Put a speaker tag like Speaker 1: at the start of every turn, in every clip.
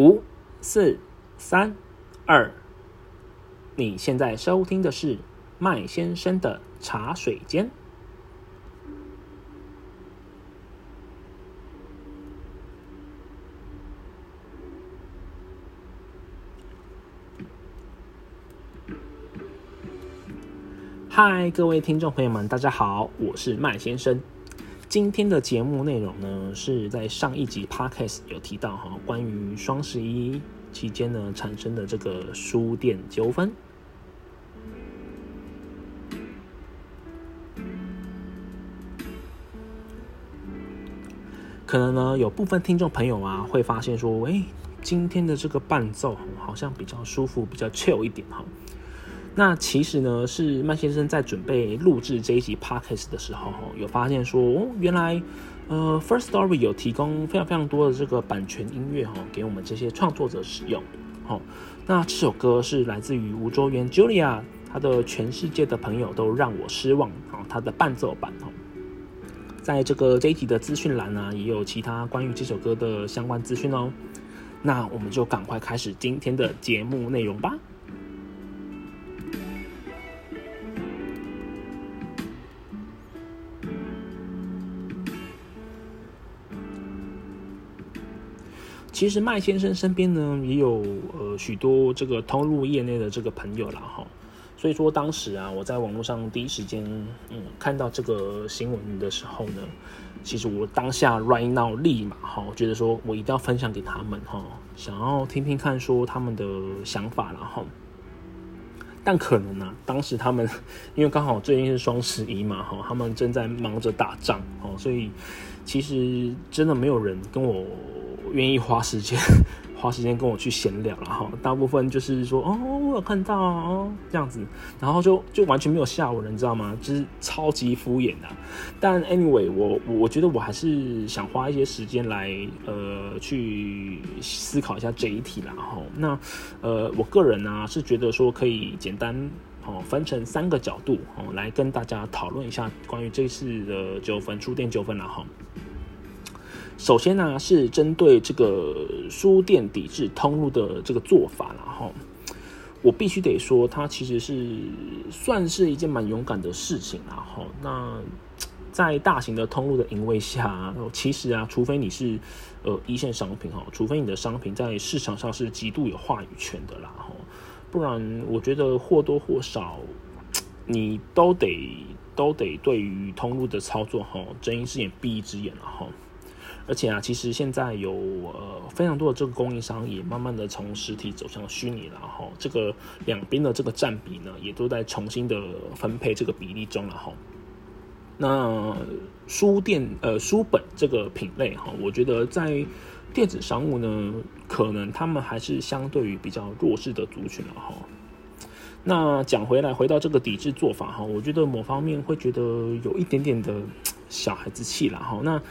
Speaker 1: 五、四、三、二，你现在收听的是麦先生的茶水间。嗨，各位听众朋友们，大家好，我是麦先生。今天的节目内容呢，是在上一集 podcast 有提到哈，关于双十一期间呢产生的这个书店纠纷。可能呢，有部分听众朋友啊，会发现说，哎，今天的这个伴奏好像比较舒服，比较 chill 一点哈。那其实呢，是麦先生在准备录制这一集 podcast 的时候，有发现说，哦，原来，呃，First Story 有提供非常非常多的这个版权音乐哈，给我们这些创作者使用。好，那这首歌是来自于吴卓源 Julia，他的《全世界的朋友都让我失望》啊，他的伴奏版哦，在这个这一集的资讯栏呢，也有其他关于这首歌的相关资讯哦。那我们就赶快开始今天的节目内容吧。其实麦先生身边呢也有呃许多这个通路业内的这个朋友了哈，所以说当时啊我在网络上第一时间嗯看到这个新闻的时候呢，其实我当下 right now 立马哈，我觉得说我一定要分享给他们哈，想要听听看说他们的想法然后，但可能啊当时他们 因为刚好最近是双十一嘛哈，他们正在忙着打仗哦，所以其实真的没有人跟我。愿意花时间花时间跟我去闲聊了哈，大部分就是说哦，我有看到哦这样子，然后就就完全没有下文，你知道吗？就是超级敷衍的。但 anyway，我我觉得我还是想花一些时间来呃去思考一下这一题啦哈。那呃，我个人呢是觉得说可以简单哦分成三个角度哦来跟大家讨论一下关于这次的纠纷书店纠纷了哈。首先呢，是针对这个书店抵制通路的这个做法，然后我必须得说，它其实是算是一件蛮勇敢的事情，然后那在大型的通路的淫威下，其实啊，除非你是呃一线商品哈，除非你的商品在市场上是极度有话语权的啦，哈，不然我觉得或多或少你都得都得对于通路的操作哈睁一只眼闭一只眼了哈。而且啊，其实现在有呃非常多的这个供应商也慢慢的从实体走向虚拟了哈，这个两边的这个占比呢，也都在重新的分配这个比例中了哈。那书店呃书本这个品类哈，我觉得在电子商务呢，可能他们还是相对于比较弱势的族群了哈。那讲回来，回到这个抵制做法哈，我觉得某方面会觉得有一点点的小孩子气了哈。那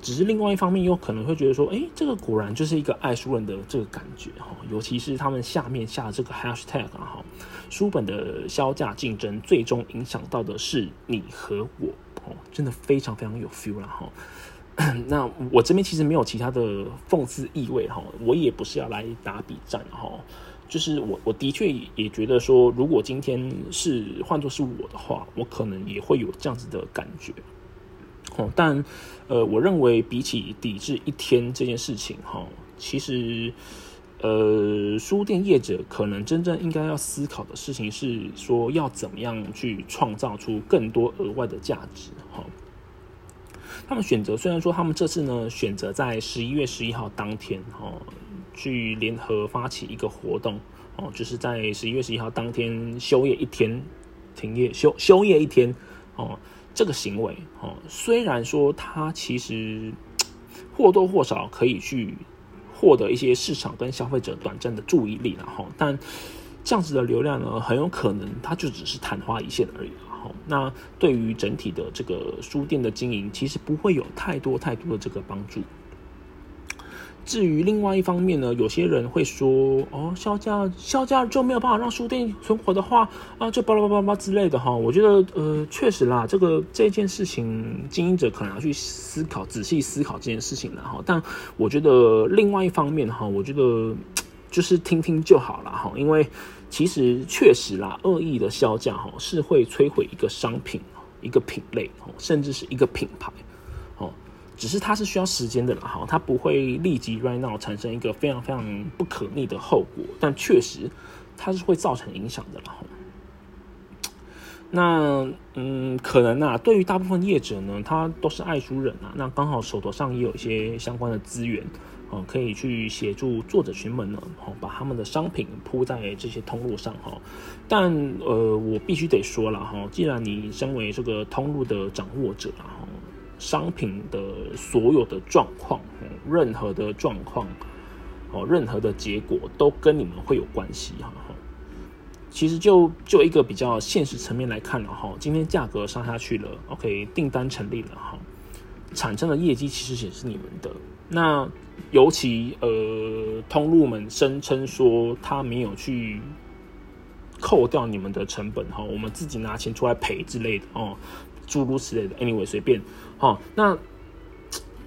Speaker 1: 只是另外一方面，又可能会觉得说，哎，这个果然就是一个爱书人的这个感觉哈。尤其是他们下面下这个 hashtag 哈，书本的销价竞争，最终影响到的是你和我哦，真的非常非常有 feel 了哈。那我这边其实没有其他的讽刺意味哈，我也不是要来打比战哈，就是我我的确也觉得说，如果今天是换作是我的话，我可能也会有这样子的感觉。但，呃，我认为比起抵制一天这件事情，哈，其实，呃，书店业者可能真正应该要思考的事情是说，要怎么样去创造出更多额外的价值，哈。他们选择虽然说他们这次呢选择在十一月十一号当天，哈，去联合发起一个活动，哦，就是在十一月十一号当天休业一天，停业休休业一天，哦。这个行为，哦，虽然说它其实或多或少可以去获得一些市场跟消费者短暂的注意力，然后，但这样子的流量呢，很有可能它就只是昙花一现而已，那对于整体的这个书店的经营，其实不会有太多太多的这个帮助。至于另外一方面呢，有些人会说，哦，销价销价就没有办法让书店存活的话，啊，就巴拉巴拉巴拉之类的哈。我觉得，呃，确实啦，这个这件事情，经营者可能要去思考，仔细思考这件事情了哈。但我觉得另外一方面哈，我觉得就是听听就好了哈，因为其实确实啦，恶意的销价哈是会摧毁一个商品、一个品类，甚至是一个品牌。只是它是需要时间的了哈，它不会立即 right now 产生一个非常非常不可逆的后果，但确实它是会造成影响的了哈。那嗯，可能啊，对于大部分业者呢，他都是爱书人啊，那刚好手头上也有一些相关的资源哦，可以去协助作者群们呢，哦，把他们的商品铺在这些通路上哈。但呃，我必须得说了哈，既然你身为这个通路的掌握者啊。商品的所有的状况，任何的状况，哦，任何的结果都跟你们会有关系哈。其实就就一个比较现实层面来看了哈，今天价格上下去了，OK，订单成立了哈，产生的业绩其实也是你们的。那尤其呃，通路们声称说他没有去扣掉你们的成本哈，我们自己拿钱出来赔之类的哦。诸如此类的，anyway，随便，好，那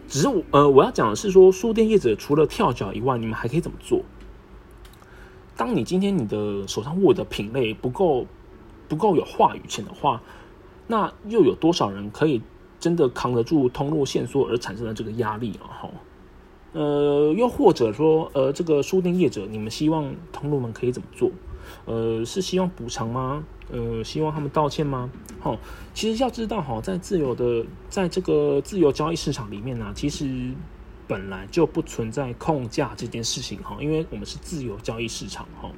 Speaker 1: 只是我呃，我要讲的是说，书店业者除了跳脚以外，你们还可以怎么做？当你今天你的手上握的品类不够不够有话语权的话，那又有多少人可以真的扛得住通路线索而产生的这个压力啊？哈，呃，又或者说，呃，这个书店业者，你们希望通路们可以怎么做？呃，是希望补偿吗？呃，希望他们道歉吗？好，其实要知道哈，在自由的在这个自由交易市场里面呢，其实本来就不存在控价这件事情哈，因为我们是自由交易市场哈。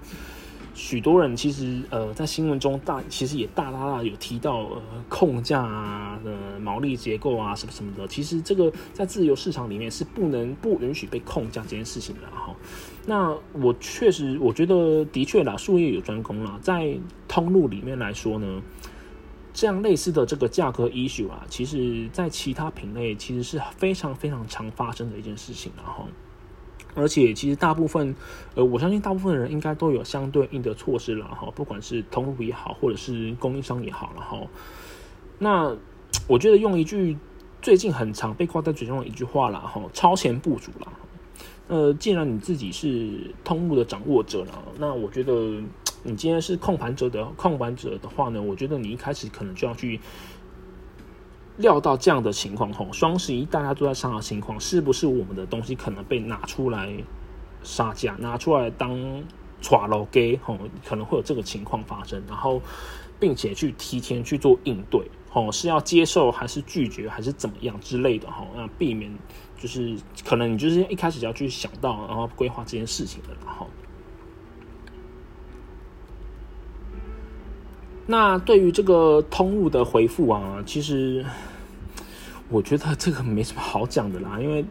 Speaker 1: 许多人其实呃在新闻中大其实也大大大有提到呃控价啊呃毛利结构啊什么什么的，其实这个在自由市场里面是不能不允许被控价这件事情的哈。那我确实我觉得的确啦，术业有专攻啦，在通路里面来说呢，这样类似的这个价格 issue 啊，其实在其他品类其实是非常非常常发生的一件事情然后。而且其实大部分，呃，我相信大部分人应该都有相对应的措施了哈，不管是通路也好，或者是供应商也好了哈。那我觉得用一句最近很常被挂在嘴中的一句话了哈，超前部署了。呃，既然你自己是通路的掌握者了，那我觉得 你今天是控盘者的控盘者的话呢，我觉得你一开始可能就要去。料到这样的情况后，双十一大家都在上的情况，是不是我们的东西可能被拿出来杀价，拿出来当抓楼给吼，可能会有这个情况发生，然后并且去提前去做应对，哦是要接受还是拒绝还是怎么样之类的吼，那避免就是可能你就是一开始就要去想到，然后规划这件事情的，然后。那对于这个通路的回复啊，其实我觉得这个没什么好讲的啦，因为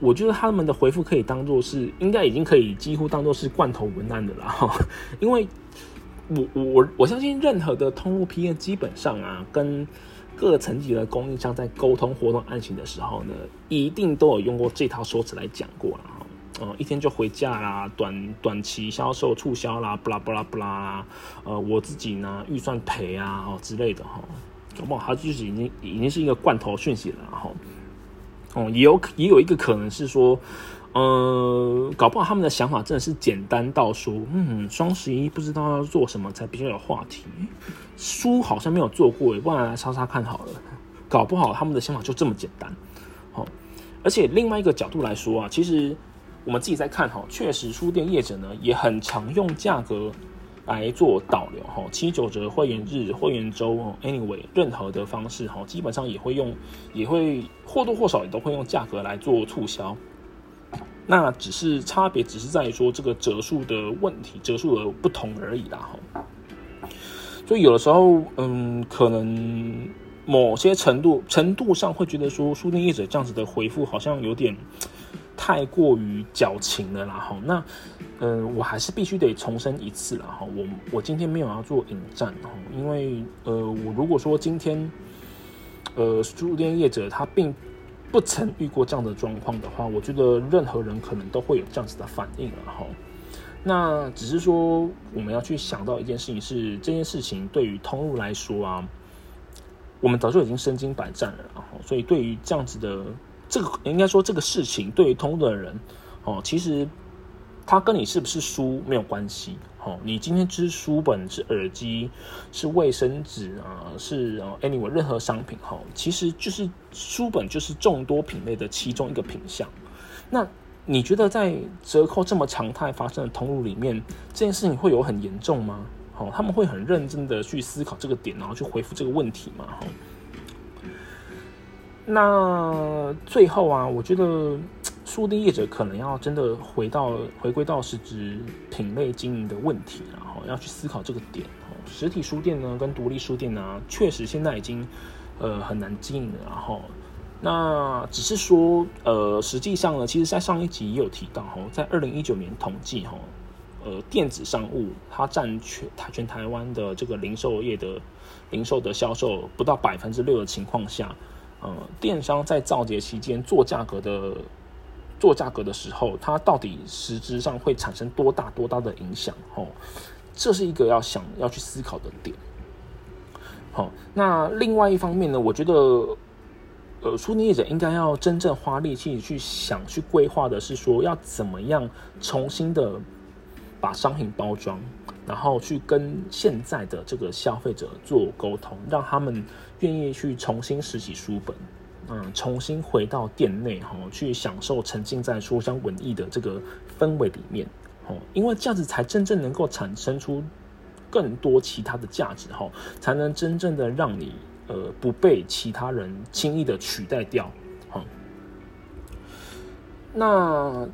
Speaker 1: 我觉得他们的回复可以当做是，应该已经可以几乎当做是罐头文案的啦。因为我我我相信任何的通路 PM 基本上啊，跟各层级的供应商在沟通活动案情的时候呢，一定都有用过这套说辞来讲过了。呃，一天就回家啦，短短期销售促销啦，不啦不啦不啦，呃，我自己呢预算赔啊，哦之类的哈，搞不好他就是已经已经是一个罐头讯息了哈，哦，也有也有一个可能是说，呃，搞不好他们的想法真的是简单到说，嗯，双十一不知道要做什么才比较有话题，书好像没有做过，也不然来查查看好了，搞不好他们的想法就这么简单，好，而且另外一个角度来说啊，其实。我们自己在看哈，确实书店业者呢也很常用价格来做导流哈，七九折会员日、会员周，anyway 任何的方式哈，基本上也会用，也会或多或少也都会用价格来做促销。那只是差别，只是在于说这个折数的问题，折数的不同而已啦哈。所以有的时候，嗯，可能某些程度程度上会觉得说，书店业者这样子的回复好像有点。太过于矫情了啦，哈，那，嗯，我还是必须得重申一次了，哈，我我今天没有要做引战，哈，因为，呃，我如果说今天，呃，书店业者他并不曾遇过这样的状况的话，我觉得任何人可能都会有这样子的反应了哈。那只是说我们要去想到一件事情是，这件事情对于通路来说啊，我们早就已经身经百战了，然后所以对于这样子的这个应该说这个事情对于通路的人哦，其实他跟你是不是输没有关系。你今天是书本、是耳机、是卫生纸啊，是，anyway 任何商品哈，其实就是书本就是众多品类的其中一个品项。那你觉得在折扣这么常态发生的通路里面，这件事情会有很严重吗？好，他们会很认真的去思考这个点，然后去回复这个问题吗？哈，那最后啊，我觉得。书店业者可能要真的回到回归到实质品类经营的问题，然后要去思考这个点。实体书店呢，跟独立书店呢，确实现在已经呃很难经营了。然后，那只是说呃，实际上呢，其实在上一集也有提到哈，在二零一九年统计哈，呃，电子商务它占全台全台湾的这个零售业的零售的销售不到百分之六的情况下，呃，电商在造节期间做价格的。做价格的时候，它到底实质上会产生多大多大的影响？哦，这是一个要想要去思考的点。好，那另外一方面呢，我觉得，呃，书店业者应该要真正花力气去想、去规划的是说，要怎么样重新的把商品包装，然后去跟现在的这个消费者做沟通，让他们愿意去重新拾起书本。嗯，重新回到店内哈，去享受沉浸在书香文艺的这个氛围里面，哦，因为这样子才真正能够产生出更多其他的价值哈，才能真正的让你呃不被其他人轻易的取代掉，哈，那。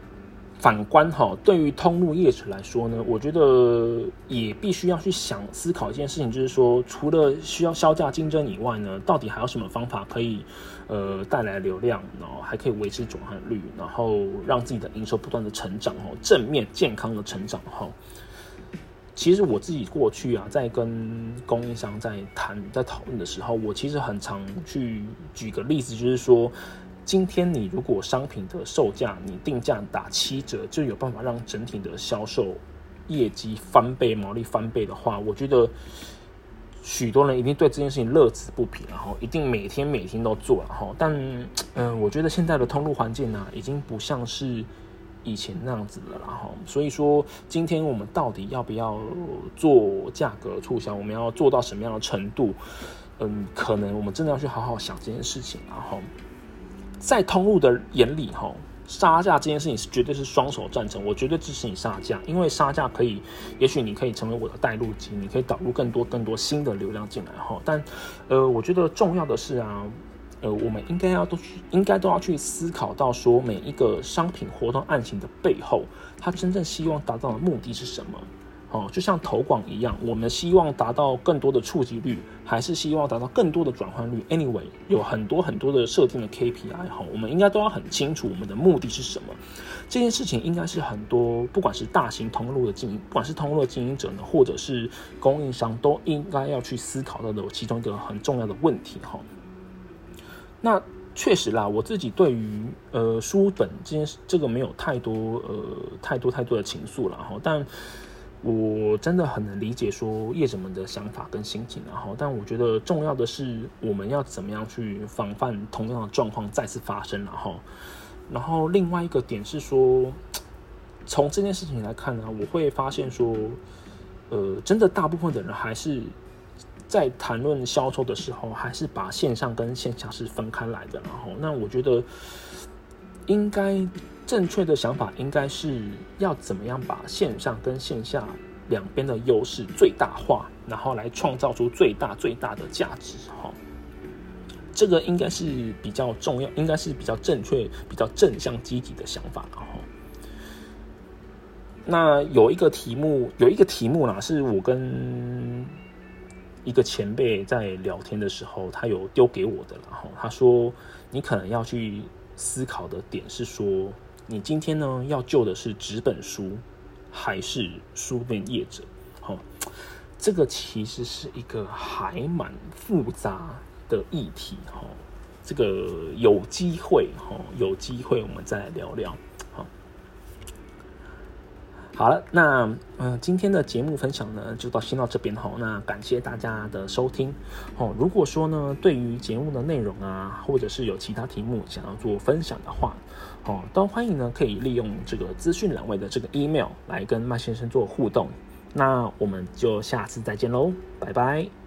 Speaker 1: 反观哈，对于通路业者来说呢，我觉得也必须要去想思考一件事情，就是说，除了需要销价竞争以外呢，到底还有什么方法可以呃带来流量，然后还可以维持转换率，然后让自己的营收不断的成长哈，正面健康的成长哈。其实我自己过去啊，在跟供应商在谈在讨论的时候，我其实很常去举个例子，就是说。今天你如果商品的售价你定价打七折，就有办法让整体的销售业绩翻倍、毛利翻倍的话，我觉得许多人一定对这件事情乐此不疲，然后一定每天每天都做了哈。但嗯，我觉得现在的通路环境呢，已经不像是以前那样子了，然后所以说，今天我们到底要不要做价格促销？我们要做到什么样的程度？嗯，可能我们真的要去好好想这件事情，然后。在通路的眼里，哈，杀价这件事情是绝对是双手赞成，我绝对支持你杀价，因为杀价可以，也许你可以成为我的带路机，你可以导入更多更多新的流量进来，哈。但，呃，我觉得重要的是啊，呃，我们应该要都去，应该都要去思考到说，每一个商品活动案情的背后，它真正希望达到的目的是什么。哦，就像投广一样，我们希望达到更多的触及率，还是希望达到更多的转换率？Anyway，有很多很多的设定的 KPI 哈，我们应该都要很清楚我们的目的是什么。这件事情应该是很多不管是大型通路的经营，不管是通路的经营者呢，或者是供应商，都应该要去思考到的其中一个很重要的问题哈。那确实啦，我自己对于呃书本这件事，这个没有太多呃太多太多的情愫了哈，但。我真的很能理解说业者们的想法跟心情，然后，但我觉得重要的是我们要怎么样去防范同样的状况再次发生，然后，然后另外一个点是说，从这件事情来看呢，我会发现说，呃，真的大部分的人还是在谈论销售的时候，还是把线上跟线下是分开来的，然后，那我觉得应该。正确的想法应该是要怎么样把线上跟线下两边的优势最大化，然后来创造出最大最大的价值。哈，这个应该是比较重要，应该是比较正确、比较正向积极的想法。然后，那有一个题目，有一个题目啦，是我跟一个前辈在聊天的时候，他有丢给我的。然后他说：“你可能要去思考的点是说。”你今天呢要救的是纸本书，还是书本业者？好，这个其实是一个还蛮复杂的议题。哈，这个有机会哈，有机会我们再来聊聊。好，了，那嗯，今天的节目分享呢，就到先到这边哈。那感谢大家的收听哦。如果说呢，对于节目的内容啊，或者是有其他题目想要做分享的话，哦，都欢迎呢，可以利用这个资讯栏位的这个 email 来跟麦先生做互动。那我们就下次再见喽，拜拜。